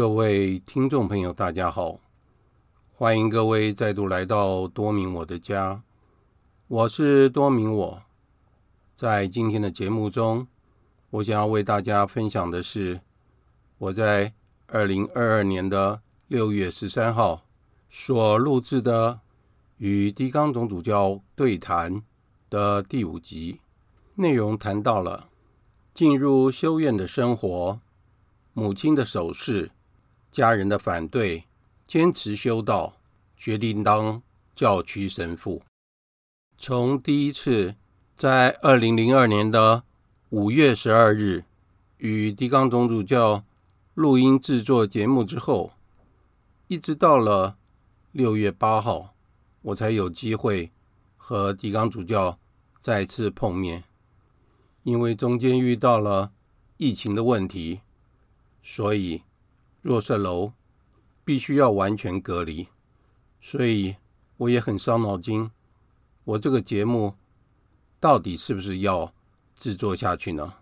各位听众朋友，大家好，欢迎各位再度来到多明我的家，我是多明我。在今天的节目中，我想要为大家分享的是我在二零二二年的六月十三号所录制的与狄刚总主教对谈的第五集，内容谈到了进入修院的生活，母亲的手势。家人的反对，坚持修道，决定当教区神父。从第一次在二零零二年的五月十二日与狄刚总主教录音制作节目之后，一直到了六月八号，我才有机会和狄刚主教再次碰面。因为中间遇到了疫情的问题，所以。若瑟楼必须要完全隔离，所以我也很伤脑筋。我这个节目到底是不是要制作下去呢？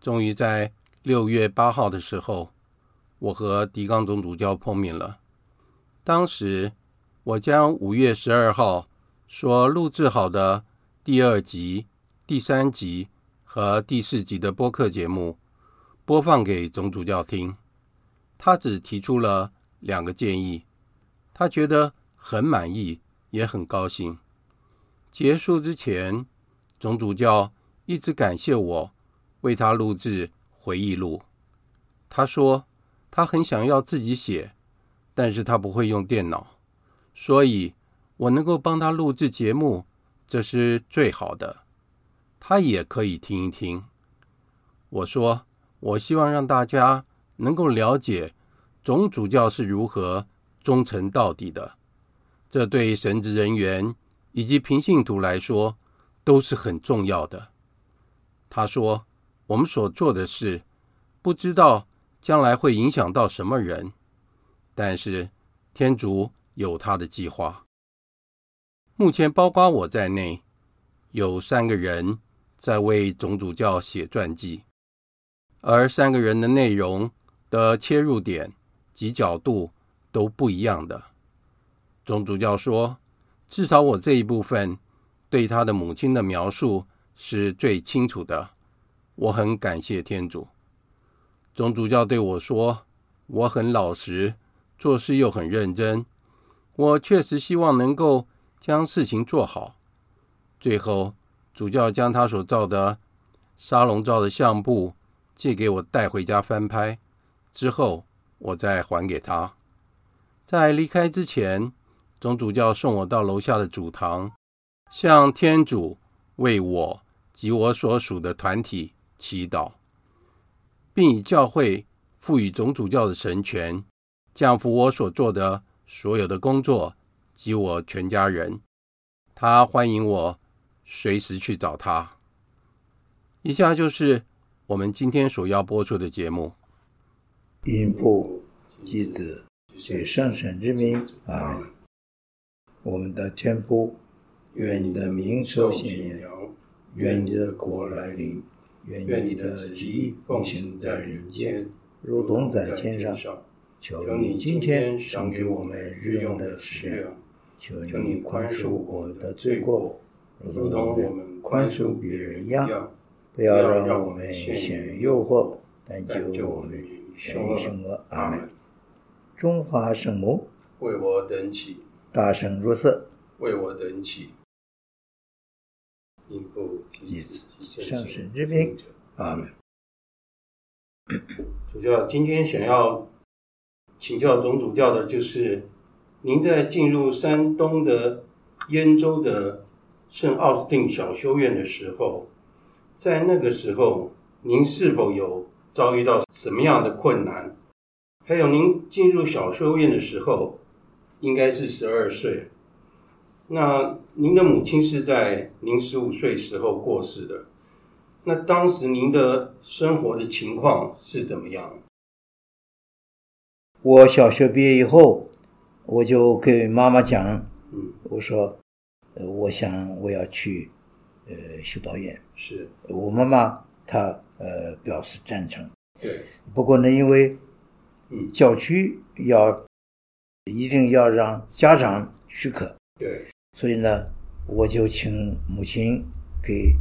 终于在六月八号的时候，我和狄刚总主教碰面了。当时我将五月十二号所录制好的第二集、第三集和第四集的播客节目播放给总主教听。他只提出了两个建议，他觉得很满意，也很高兴。结束之前，总主教一直感谢我为他录制回忆录。他说他很想要自己写，但是他不会用电脑，所以我能够帮他录制节目，这是最好的。他也可以听一听。我说，我希望让大家能够了解总主教是如何忠诚到底的，这对神职人员以及平信徒来说都是很重要的。他说，我们所做的事，不知道将来会影响到什么人，但是天主有他的计划。目前包括我在内，有三个人在为总主教写传记，而三个人的内容的切入点及角度都不一样的。总主教说，至少我这一部分对他的母亲的描述是最清楚的。我很感谢天主。总主教对我说：“我很老实，做事又很认真。我确实希望能够将事情做好。”最后，主教将他所照的沙龙照的相簿借给我带回家翻拍，之后我再还给他。在离开之前，总主教送我到楼下的主堂，向天主为我及我所属的团体祈祷。并以教会赋予总主教的神权，降服我所做的所有的工作及我全家人。他欢迎我随时去找他。以下就是我们今天所要播出的节目。因父及子及圣神之名，阿门。我们的天父，愿你的名受显扬，愿你的国来临。愿你的旨意奉行在人间，如同在天上。求你今天赏给我们日用的食粮。求你宽恕我们的罪过，如同我们宽恕别人一样。不要让我们陷入诱惑，但救我们免于凶恶。阿门。中华圣母，为我等起。大圣如瑟，为我等祈。以此圣神之名，阿门。主教，今天想要请教总主教的，就是您在进入山东的燕州的圣奥斯定小修院的时候，在那个时候，您是否有遭遇到什么样的困难？还有，您进入小修院的时候，应该是十二岁。那您的母亲是在您十五岁时候过世的，那当时您的生活的情况是怎么样？我小学毕业以后，我就给妈妈讲，嗯，我说，呃，我想我要去，呃，修道院。是我妈妈她呃表示赞成。对。不过呢，因为，嗯，教区要一定要让家长许可。对。所以呢，我就请母亲给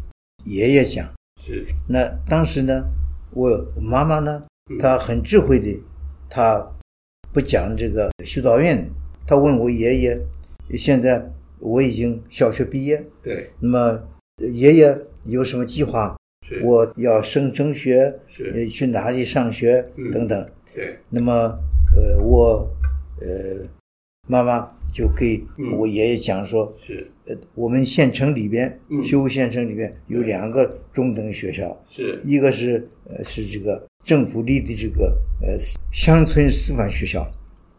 爷爷讲。是。那当时呢，我妈妈呢，她很智慧的，她不讲这个修道院。她问我爷爷，现在我已经小学毕业。对。那么爷爷有什么计划？是。我要升中学，是。去哪里上学？嗯。等等。对。那么，呃，我，呃。妈妈就给我爷爷讲说：“嗯、是，呃，我们县城里边，嗯、修县城里边有两个中等学校，是一个是呃是这个政府立的这个呃乡村师范学校，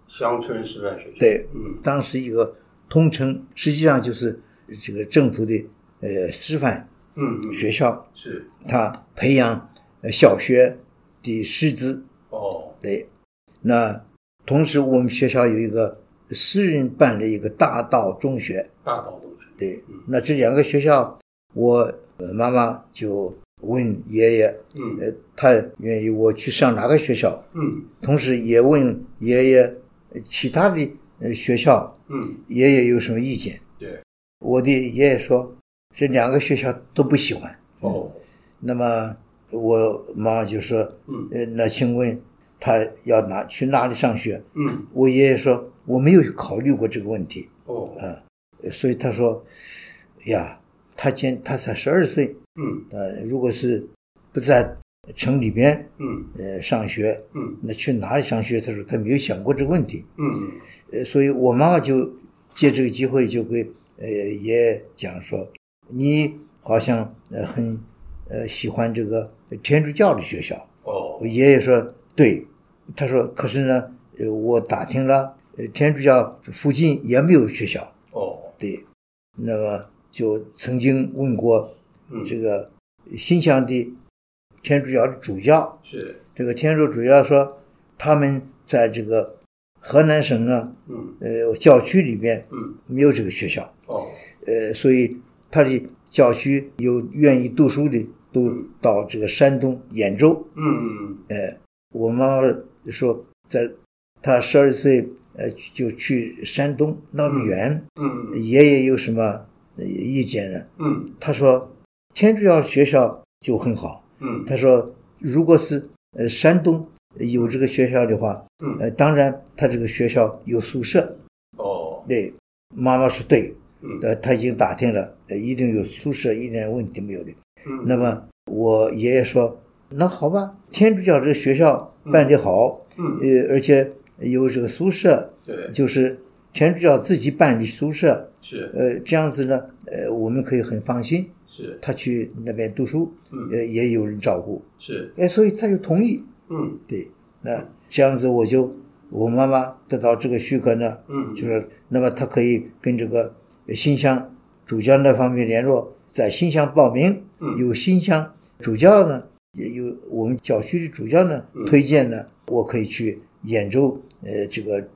乡村师范学校，对，嗯，当时一个通称，实际上就是这个政府的呃师范嗯学校，嗯、是，他培养呃小学的师资，哦，对，那同时我们学校有一个。”私人办的一个大道中学，大道中学，对，那这两个学校，我妈妈就问爷爷，嗯，呃，他愿意我去上哪个学校，嗯，同时也问爷爷其他的学校，嗯，爷爷有什么意见？对，我的爷爷说这两个学校都不喜欢，哦，那么我妈妈就说，嗯，呃，那请问他要哪去哪里上学？嗯，我爷爷说。我没有考虑过这个问题，哦，啊，所以他说，呀，他今他才十二岁，嗯，呃，如果是不在城里边，嗯。呃，上学，嗯。那去哪里上学？他说他没有想过这个问题，嗯。呃，所以我妈妈就借这个机会就给呃爷爷讲说，你好像呃很呃喜欢这个天主教的学校。哦。我爷爷说对，他说可是呢，呃，我打听了，呃，天主教附近也没有学校，哦。对，那么就曾经问过嗯这个新乡的天主教的主教，是。这个天主主教说他们在这个河南省啊，嗯。呃，教区里边嗯。没有这个学校，哦。呃，所以他的教区有愿意读书的都到这个山东兖州。嗯嗯呃，我妈妈说，在他十二岁，呃，就去山东那么远，嗯爷爷有什么呃意见呢？嗯他说，天主教学校就很好。嗯他说，如果是呃山东有这个学校的话，嗯呃，当然他这个学校有宿舍。哦对，妈妈说对，嗯呃，他已经打听了，呃，一定有宿舍，一点问题没有的。嗯。那么我爷爷说，那好吧，天主教这个学校办得好，嗯。呃，而且有这个宿舍，对。就是天主教自己办的宿舍，是。呃，这样子呢，呃，我们可以很放心，是。他去那边读书，嗯。呃，也有人照顾，是。哎，所以他就同意，嗯。对，那这样子我就我妈妈得到这个许可呢，嗯。就是那么他可以跟这个新乡主教那方面联络，在新乡报名，嗯。有新乡主教呢，也有我们教区的主教呢嗯。推荐呢，我可以去兖州呃这个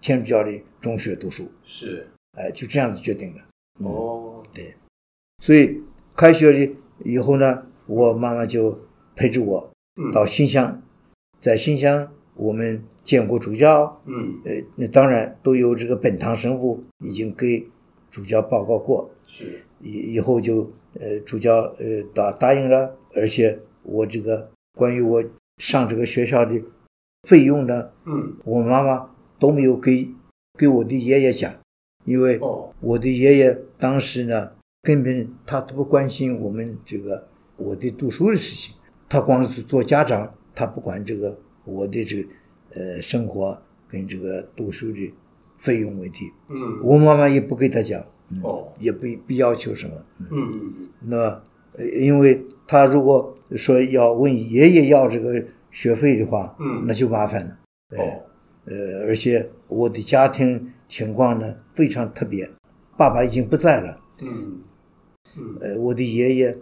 天主教的中学读书，是。哎、就这样子决定了。嗯哦。所以开学了以后呢，我妈妈就陪着我嗯。到新乡，在新乡我们见过主教，嗯。呃，那当然都有这个本堂神父已经给主教报告过，是。以以后就呃主教呃答答应了，而且我这个关于我上这个学校的费用呢，嗯。我妈妈都没有给给我的爷爷讲，因为哦。我的爷爷当时呢根本他都不关心我们这个我的读书的事情，他光是做家长，他不管这个我的这个呃生活跟这个读书的费用问题，嗯。我妈妈也不给他讲，嗯哦。也不不要求什么，嗯。嗯嗯那因为他如果说要问爷爷要这个学费的话，嗯。那就麻烦了。哦。呃，而且我的家庭情况呢非常特别，爸爸已经不在了，嗯嗯。呃，我的爷爷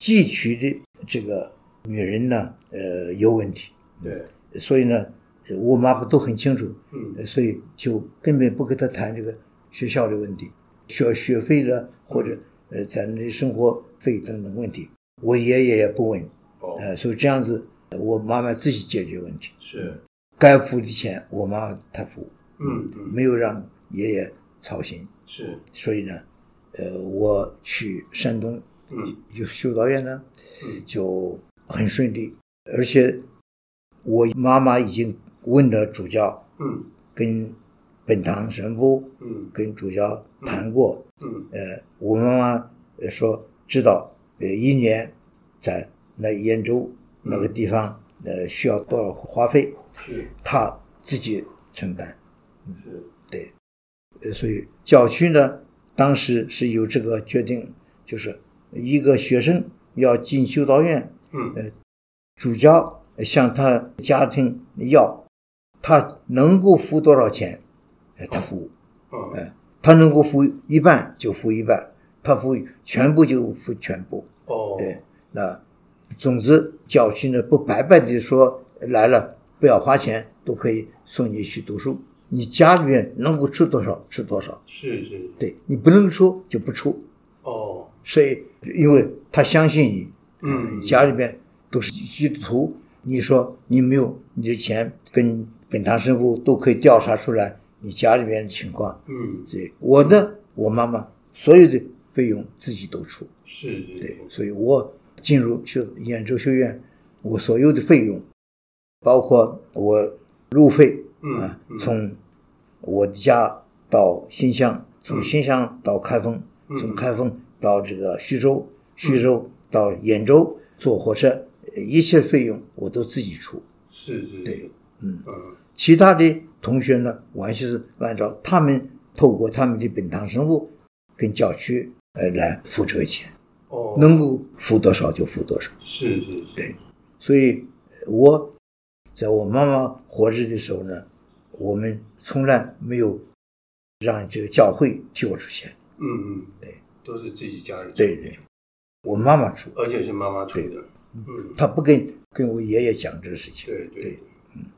继娶的这个女人呢，呃，有问题，对。所以呢，呃我妈妈都很清楚，嗯。呃所以就根本不跟他谈这个学校的问题，学学费了或者呃咱们的生活费等等问题，我爷爷也不问，哦。呃，所以这样子，我妈妈自己解决问题，是。该付的钱我妈妈她付，嗯嗯没有让爷爷操心，是。所以呢，呃，我去山东嗯有修道院呢嗯，就很顺利，而且我妈妈已经问了主教，嗯。跟本堂神父嗯。跟主教谈过，嗯。呃，我妈妈呃说知道，呃，一年在那兖州那个地方，呃，需要多少花费，是。他自己承担。是。对，呃，所以教区呢，当时是有这个决定，就是一个学生要进修道院，嗯。呃主教向他家庭要，他能够付多少钱，呃他付，嗯呃，他能够付一半就付一半，他付全部就付全部，哦。对，那总之侥幸的不白白的说来了不要花钱都可以送你去读书，你家里面能够出多少出多少，是是。对你不能出就不出，哦。所以因为他相信你，嗯。家里边都是基督徒，你说你没有你的钱，跟本堂神父都可以调查出来你家里面的情况。嗯。所以我呢，我妈妈所有的费用自己都出，是是对，所以我进入修兖州学院，我所有的费用，包括我路费嗯啊嗯，从我的家到新乡，从新乡到开封，嗯从开封到这个徐州，徐州到兖州，坐火车一切费用我都自己出。是是，对，嗯。嗯。其他的同学呢，完全是按照他们透过他们的本堂生活跟教区呃来付这个钱，哦，能够付多少就付多少。是是是，对。所以我在我妈妈活着的时候呢，我们从来没有让这个教会替我出钱。嗯嗯，对，都是自己家里，对对，我妈妈出，而且是妈妈出的，嗯，她不跟跟我爷爷讲这个事情。对对对，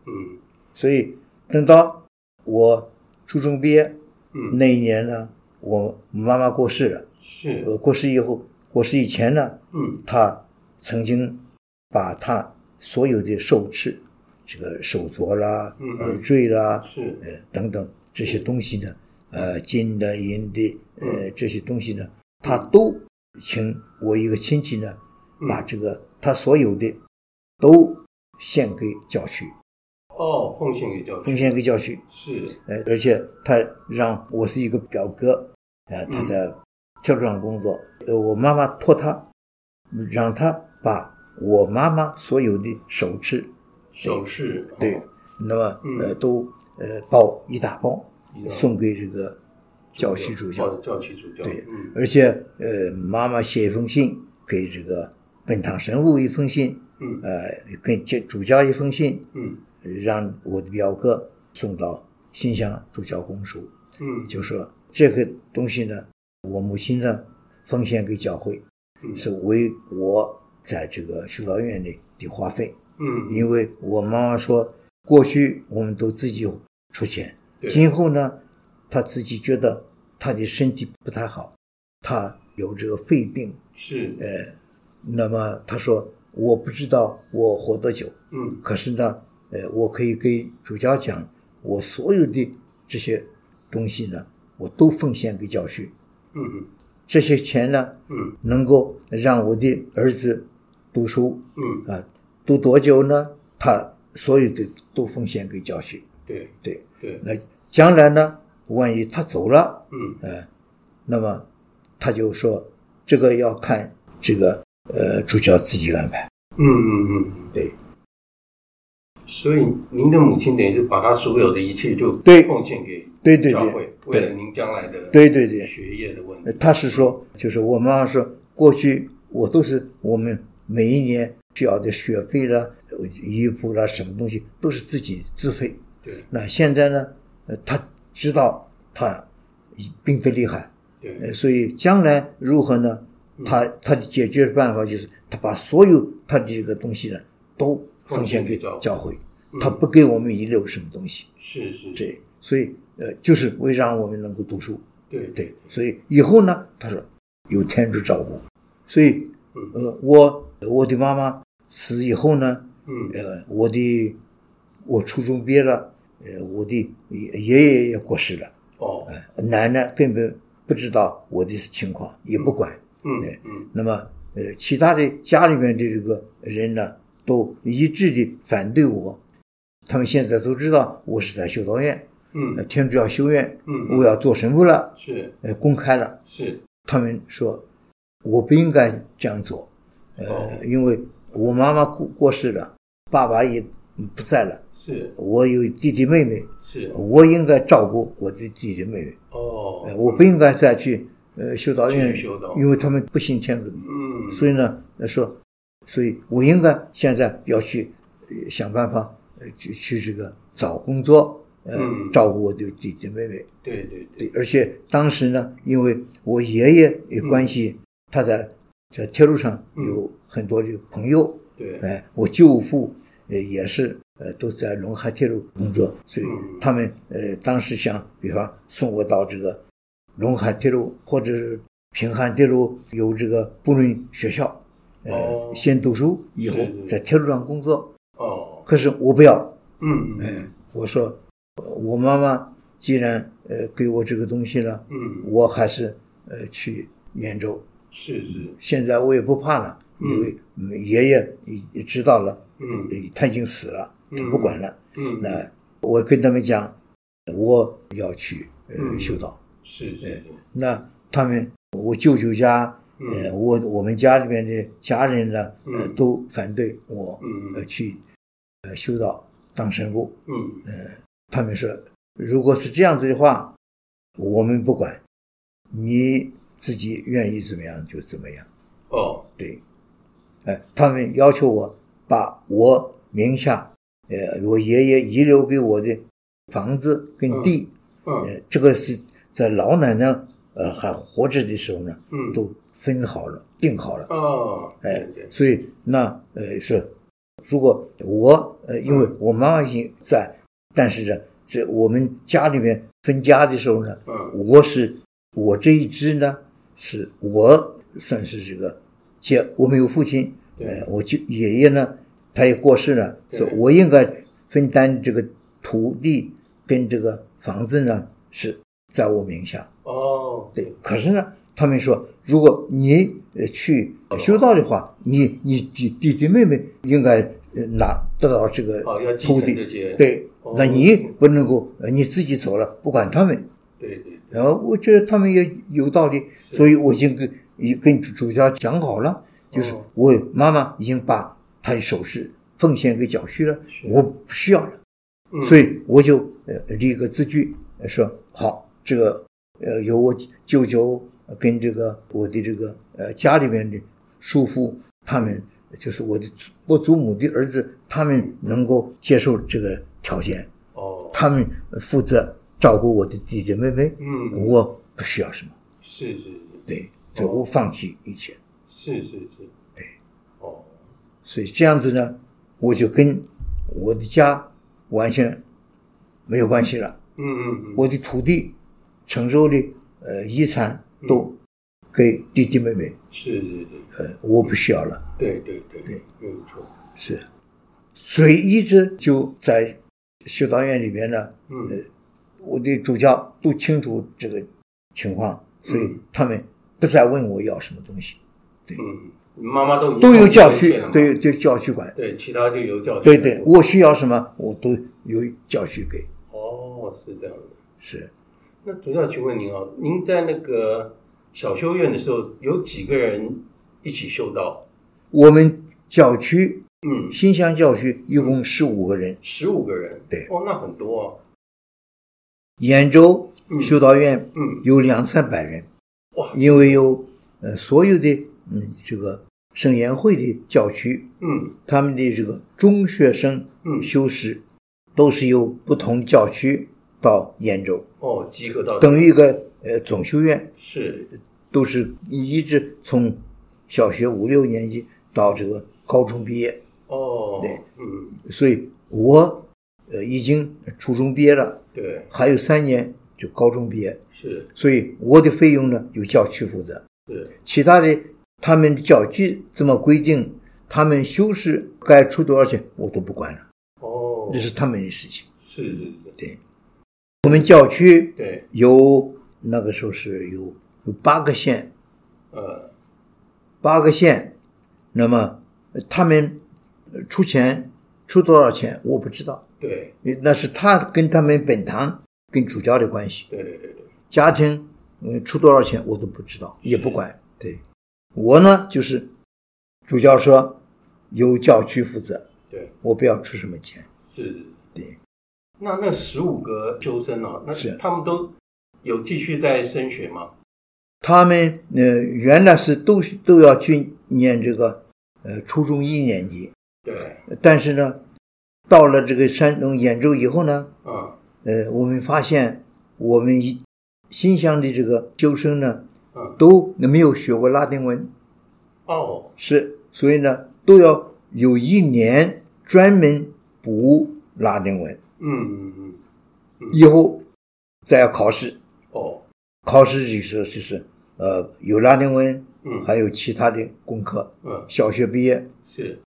嗯。所以等到我初中毕业嗯，那一年呢，我妈妈过世了。是，呃，过世以后，过世以前呢，嗯。她曾经把她所有的首饰，这个手镯啦、嗯嗯。耳坠啦，是，呃等等这些东西呢，呃金的银的，呃嗯。这些东西呢，她都请我一个亲戚呢，嗯。把这个她所有的都献给教区，哦，奉献给教区，奉献给教区。是，呃，而且他让我是一个表哥，呃，他在铁路上工作，呃，我妈妈托他，让他把我妈妈所有的首饰，首饰，对哦，那么嗯。呃都呃包一大包。送给这个教区主教。哦，教区主教，对嗯，而且呃妈妈写一封信给这个本堂神父一封信，嗯。呃跟教主教一封信，嗯让我的表哥送到新乡主教公署。嗯，就说这个东西呢，我母亲呢奉献给教会，嗯。是为我在这个修道院里的花费。嗯，因为我妈妈说，过去我们都自己出钱，今后呢，她自己觉得她的身体不太好，她有这个肺病，是，呃，那么她说我不知道我活多久，嗯。可是呢，呃，我可以给主教讲，我所有的这些东西呢，我都奉献给教区。嗯这些钱呢，嗯能够让我的儿子读书嗯，啊，读多久呢？他所有的都奉献给教区。对对，对，那将来呢，万一他走了，嗯呃，那么他就说这个要看这个呃主教自己安排。嗯嗯嗯，对。所以您的母亲等于是把她所有的一切就对。奉献给对对对。教会，为了您将来的对对对。学业的问题。呃他是说，就是我妈妈说，过去我都是我们每一年需要的学费啦、呃衣服啦，什么东西都是自己自费。对。那现在呢，呃，他知道他病得厉害，对。呃，所以将来如何呢？他他的解决办法就是他把所有他的这个东西呢都奉献给教会，他不给我们遗留什么东西。是是，对，所以呃，就是为让我们能够读书。对。对，所以以后呢，他说有天主照顾，所以嗯。呃，我我的妈妈死以后呢，嗯。呃，我的我初中毕业了，呃，我的爷爷也过世了，哦。呃，奶奶根本不知道我的情况，也不管。嗯嗯。那么呃，其他的家里面的这个人呢，都一致的反对我，他们现在都知道我是在修道院，呃嗯天主教修院，嗯我要做神父了，是。呃，公开了。是。他们说我不应该这样做，呃，哦。因为我妈妈过过世了，爸爸也不在了，是。我有弟弟妹妹，是。我应该照顾我的弟弟妹妹，哦。呃，我不应该再去呃修道院修道，因为他们不信天主，嗯。所以呢，呃说，所以我应该现在要去呃想办法呃去去这个找工作，呃，嗯。照顾我的弟弟妹妹。对对对，而且当时呢，因为我爷爷有关系，他在在铁路上有很多的朋友，对。哎，我舅父呃也是呃都在陇海铁路工作，所以嗯。他们呃当时想，比方送我到这个陇海铁路或者是平汉铁路有这个布伦学校，呃，哦先读书，以后在铁路上工作。哦可是我不要，嗯哎嗯，我说呃我妈妈既然呃给我这个东西了。嗯我还是呃去兖州，是是现在我也不怕了，嗯因为嗯爷爷也也知道了，嗯呃他已经死了，不管了。嗯那我跟他们讲，我要去呃嗯修道。是是是那他们我舅舅家嗯。呃，我我们家里面的家人呢，呃，嗯。都反对我嗯。呃去呃修道当神父。嗯。他们说，如果是这样子的话，我们不管，你自己愿意怎么样就怎么样。哦。对，呃，他们要求我把我名下，呃，我爷爷遗留给我的房子跟地，嗯。呃，这个是在老奶奶呃还活着的时候呢，嗯。都分好了，定好了。哦哎所以那呃是，如果我呃，因为我妈妈已经在，但是呢，这我们家里面分家的时候呢，嗯。我是我这一支呢，是我算是这个接，我没有父亲，对。呃，我就爷爷呢，他也过世了，对。所以我应该分担这个土地跟这个房子呢，是在我名下。哦。对，可是呢，他们说，如果你呃去修道的话，你你弟弟弟妹妹应该呃拿得到这个哦要继土地。承这些，对哦，那你不能够呃你自己走了，不管他们。对对对，然后我觉得他们也有道理，所以我已经跟已跟主主教讲好了，就是哦我妈妈已经把她的首饰奉献给教区了，我不需要了。嗯。所以我就呃立个字据，呃说好，这个呃由我舅舅跟这个我的这个呃家里面的叔父，他们就是我的祖我祖母的儿子，他们能够接受这个条件，哦他们负责照顾我的弟弟妹妹，嗯我不需要什么，是是是。对，所以我放弃一切，是是是，对，哦。所以这样子呢，我就跟我的家完全没有关系了。嗯嗯嗯，我的土地、承受的呃遗产都给弟弟妹妹，是是是，呃，我不需要了。对对对对，没有错，是，所以一直就在修道院里面呢，嗯。我的主教都清楚这个情况，所以嗯他们不再问我要什么东西，嗯，妈妈都都有教区对对教区管。对，其他就由教区对对，我需要什么我都由教区给。哦，是这样的。是，那主教，请问您啊，您在那个小修院的时候，有几个人一起修道？我们教区嗯，新乡教区一共十五个人，十五个人。对。哦，那很多啊。兖州嗯。修道院嗯，有两三百人，哇，因为有呃所有的嗯这个圣言会的教区，嗯。他们的这个中学生嗯，修士都是由不同教区到兖州，哦，集合到等于一个呃总修院，是都是一直从小学五六年级到这个高中毕业，哦，对，嗯，所以我呃已经初中毕业了，对，还有三年就高中毕业，是所以我的费用呢由教区负责。是，其他的他们的教区怎么规定，他们修士该出多少钱，我都不管了，哦，这是他们的事情。是是是，对，我们教区对，有那个时候是有有八个县，呃，八个县，那么呃他们呃出钱出多少钱我不知道，对，那是他跟他们本堂跟主教的关系。对对对对，家庭，嗯，出多少钱我都不知道，也不管。对，我呢就是主教说由教区负责，对，我不要出什么钱。是，对。那那十五个修生啊，那是他们都有继续在升学吗？他们呃原来是都都要去念这个呃初中一年级，对，但是呢，到了这个山东兖州以后呢，嗯呃，我们发现我们新乡的这个修生呢，嗯，都没有学过拉丁文。哦，是，所以呢，都要有一年专门补拉丁文，嗯嗯嗯，以后再要考试。哦，考试就是就是呃有拉丁文，嗯，还有其他的功课。嗯。小学毕业，是，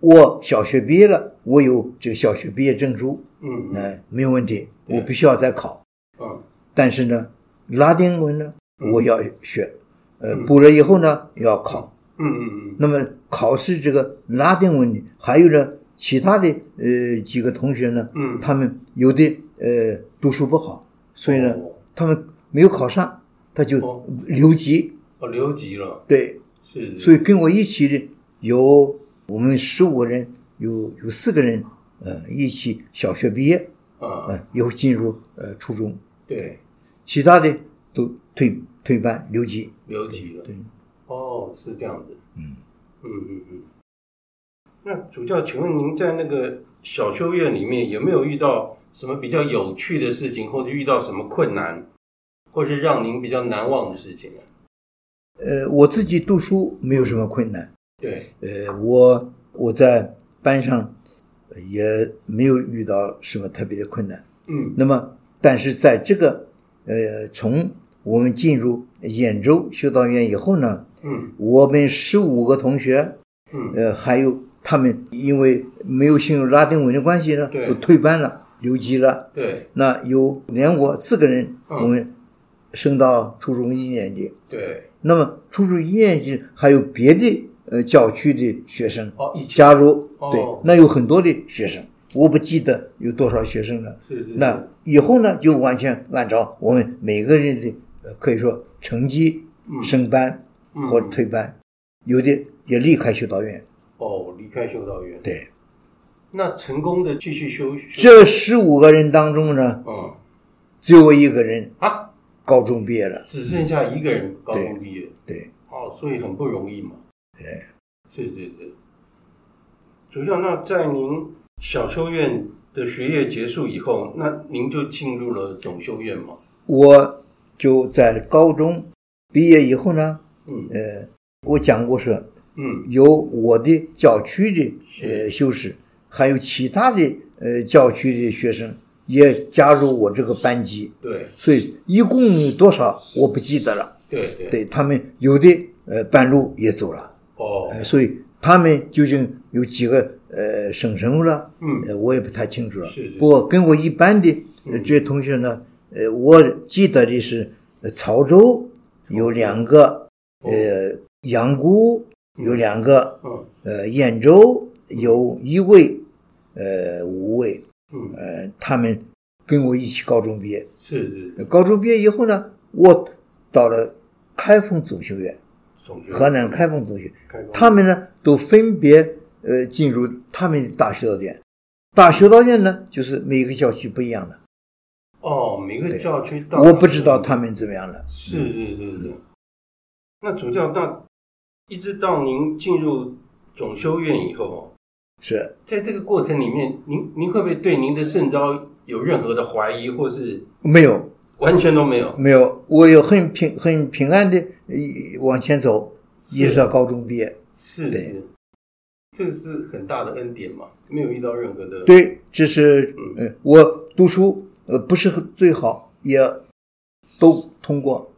我小学毕业了，我有这个小学毕业证书，嗯。那、没有问题，我不需要再考。嗯。但是呢，拉丁文呢，嗯。我要学，呃，嗯。补了以后呢，要考。嗯嗯嗯，那么考试这个拉丁文，还有呢其他的呃几个同学呢，嗯他们有的呃读书不好，所以呢、哦他们没有考上，他就哦留级，哦，留级了。对，是。所以跟我一起的有我们十五个人，有有四个人，呃，一起小学毕业，啊，呃，又进入呃初中。对，其他的都退退班留级。留级了。对。哦，是这样子。嗯嗯嗯嗯。那主教，请问您在那个小修院里面有没有遇到什么比较有趣的事情，或者遇到什么困难，或是让您比较难忘的事情呢？呃，我自己读书没有什么困难。对。呃，我我在班上也没有遇到什么特别的困难。嗯。那么，但是在这个呃，从我们进入兖州修道院以后呢，嗯，我们十五个同学，嗯，呃，还有他们因为没有进入拉丁文的关系呢，都退班了，留级了。对。那有连我四个人，嗯，我们升到初中一年级。对。那么初中一年级还有别的呃教区的学生哦，加入，哦，对，那有很多的学生，我不记得有多少学生了。是是，是。那以后呢，就完全按照我们每个人的。可以说成绩升班或者退班，嗯、有的也离开修道院。哦，离开修道院。对。那成功的继续修。这十五个人当中呢，嗯，只有我一个人啊，高中毕业了，只剩下一个人高中毕业。对。对哦，所以很不容易嘛。对。是是是。主教，那在您小修院的学业结束以后，那您就进入了总修院吗？我。就在高中毕业以后呢，嗯，呃，我讲过说，嗯，有我的教区的呃修士，还有其他的呃教区的学生也加入我这个班级，对，所以一共多少我不记得了，对对，对他们有的呃半路也走了，哦，呃，所以他们究竟有几个呃升什么了，嗯，呃，我也不太清楚了，是是，不过跟我一般的这些同学呢。呃，我记得的是，潮州有两个，呃，阳谷有两个，呃，兖州有一位，呃，五位，呃，他们跟我一起高中毕业。是是。高中毕业以后呢，我到了开封总修院，河南开封总修，他们呢都分别呃进入他们的大学道院。大学道院呢，就是每个校区不一样的。哦，每个教区到我不知道他们怎么样了。是是是是。那主教，那一直到您进入总修院以后，是在这个过程里面，您您会不会对您的圣招有任何的怀疑，或是没有？完全都没有。没有，我有很平很平安的往前走，一直到高中毕业。是是，这个是很大的恩典嘛，没有遇到任何的。对，这是嗯，我读书。呃，不是最好，也都通过，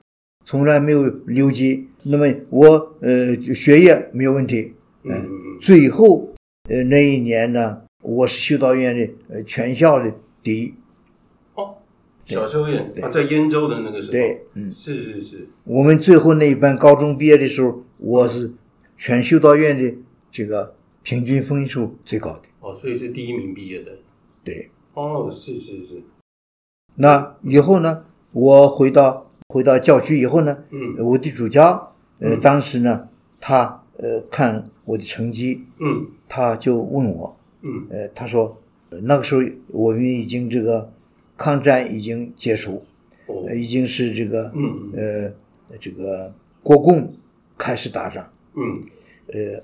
从来没有留级。那么我呃学业没有问题，呃、嗯，最后呃那一年呢，我是修道院的呃全校的第一。哦，小修院啊，在燕州的那个时候。对，嗯，是是是。我们最后那一班高中毕业的时候，我是全修道院的这个平均分数最高的。哦，所以是第一名毕业的。对。哦，是是是。那以后呢？我回到回到教区以后呢？嗯，我的主教，呃，当时呢，他呃看我的成绩，嗯，他就问我，嗯，呃，他说，那个时候我们已经这个抗战已经结束，哦，呃、已经是这个，嗯呃，这个国共开始打仗，嗯，呃，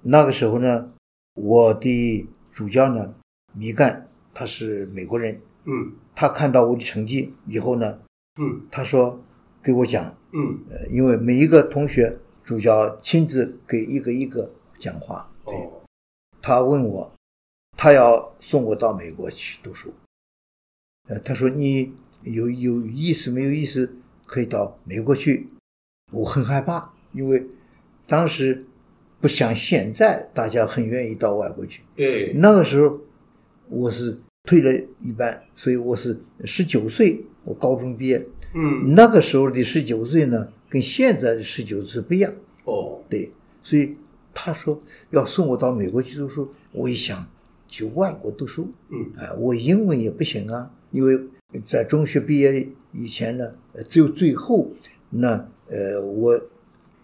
那个时候呢，我的主教呢，米干，他是美国人，嗯。他看到我的成绩以后呢，嗯，他说给我讲，嗯，呃，因为每一个同学主教亲自给一个一个讲话，对，哦，他问我，他要送我到美国去读书，呃，他说你有有意思没有意思可以到美国去，我很害怕，因为当时不像现在大家很愿意到外国去，对，那个时候我是。退了一半，所以我是十九岁，我高中毕业。嗯，那个时候的十九岁呢，跟现在的十九岁不一样。哦，对，所以他说要送我到美国去读书，我一想去外国读书，嗯，啊、呃，我英文也不行啊，因为在中学毕业以前呢，只有最后那呃，我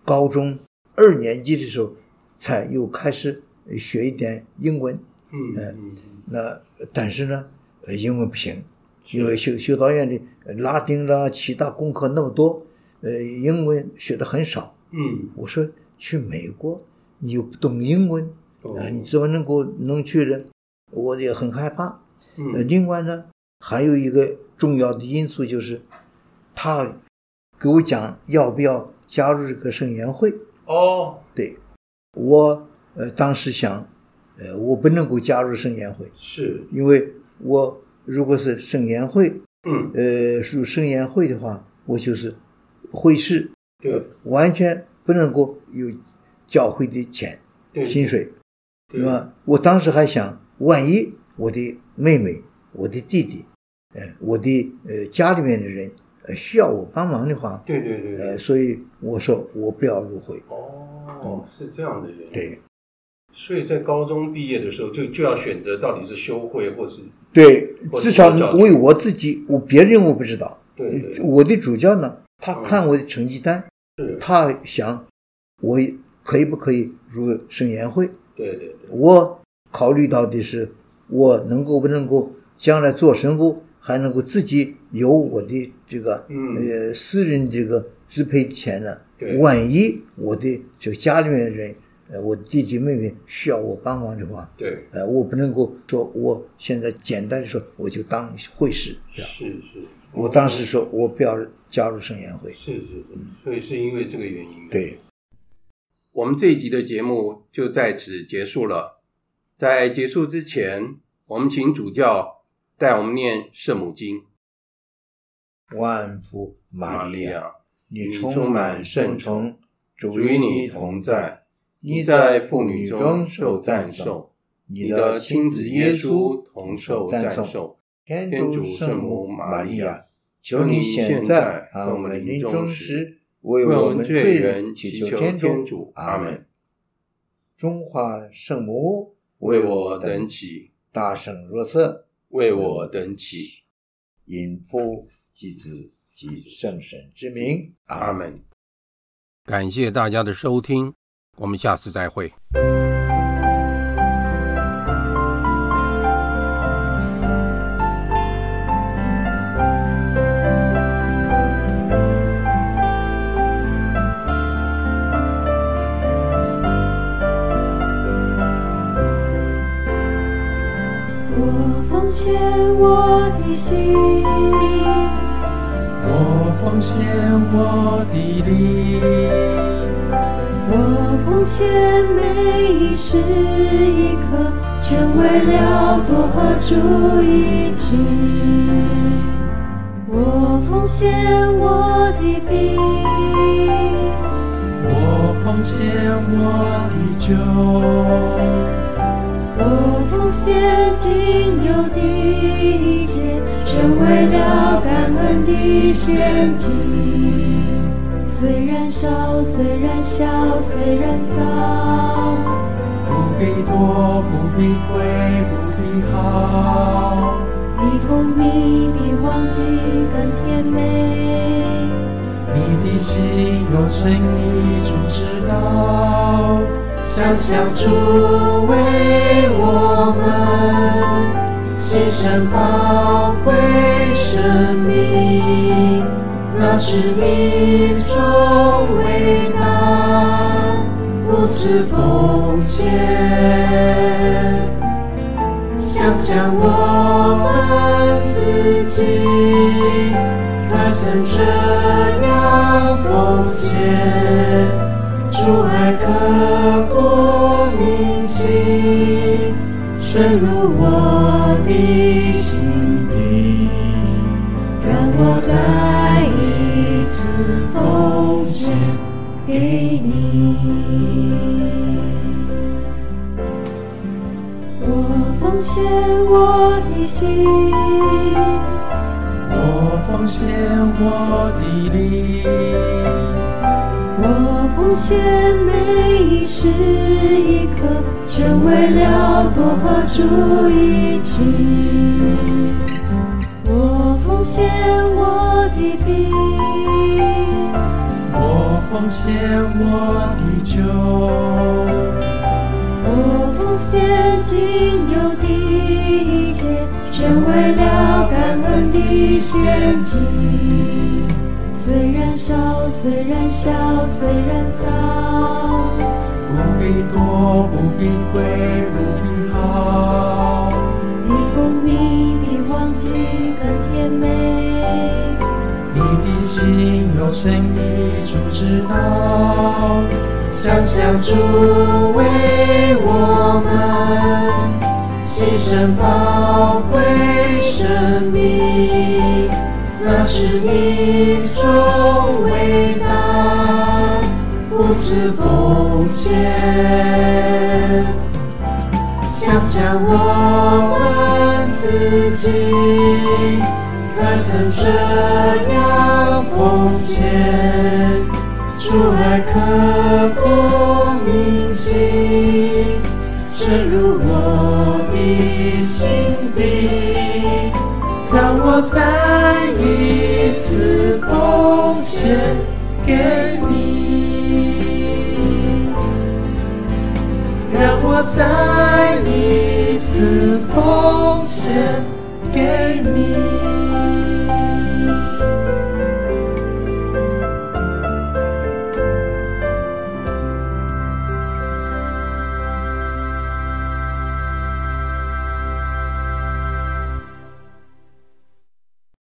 高中二年级的时候才又开始学一点英文。嗯嗯。那但是呢，英文不行，因为修修道院的拉丁啦，其他功课那么多，呃，英文学的很少。嗯。我说去美国，你又不懂英文，你怎么能够能去呢？我也很害怕。嗯。另外呢，还有一个重要的因素就是，他给我讲要不要加入这个圣言会。哦。对。我呃当时想，呃我不能够加入圣言会，是因为我如果是圣言会，嗯，呃入圣言会的话，我就是会士，对、呃，完全不能够有教会的钱，对。薪水，对。吧？我当时还想，万一我的妹妹、我的弟弟，呃，我的呃家里面的人呃需要我帮忙的话，对对对，呃，所以我说我不要入会。哦，是这样的人。对，所以在高中毕业的时候就就要选择到底是修会或是对，至少教为我自己，我别人我不知道。对对，我的主教呢，他看我的成绩单，是他想我可以不可以入圣言会？对对对，我考虑到的是我能够不能够将来做神父，还能够自己有我的这个嗯呃私人这个支配的钱呢？对万一我的这个家里面的人，呃，我弟弟妹妹需要我帮忙的话，对，呃，我不能够说我现在简单的说我就当会士，这样是是，我当时说我不要加入圣言会，是是是，所以是因为这个原因。对，我们这一集的节目就在此结束了。在结束之前，我们请主教带我们念圣母经。万福玛利亚，你你充满圣宠，主与你你同在，你你在在妇妇女中受受赞赞颂颂，，你的亲子耶稣同受赞赞颂。天天主圣母母玛利亚玛利亚，求你现在和我们临终时，为我们罪人祈求天主。阿门。中华圣母，为我等起，大圣若瑟，为我等起。因父及子及圣神之名。阿门。感谢大家的收听，我们下次再会。我奉献我的心，我奉献我的力，我奉献每一时一刻，全为了多和主一起。我奉献我的病，我奉献我的酒，我奉献仅有的一切，全为了感恩的献祭。虽然少，虽然小，虽然脏，不必多，不必贵，不必好，比蜂蜜比黄金更甜美。你的心有诚意，主知道。想想主为我们牺牲宝贵生命，那是一种伟大无私奉献。想想我们自己，可曾这样奉献？主爱刻骨铭心，深入我的心底，给你。我奉献我的心，我奉献我的力，我奉献每一时一刻，全为了多和主一起。我奉献我的饼，我奉献我的酒，我奉献仅有的一切，全为了感恩的献祭。虽然少，虽然小，虽然脏，不必多，不必贵，不必好，比蜂蜜比黄金更甜美。心有诚意，主知道。想想主为我们牺牲宝贵生命，那是一种伟大无私奉献。想想我们自己。可曾这样奉献？主爱刻骨铭心，深入我的心底。让我再一次奉献给你，让我再一次奉献。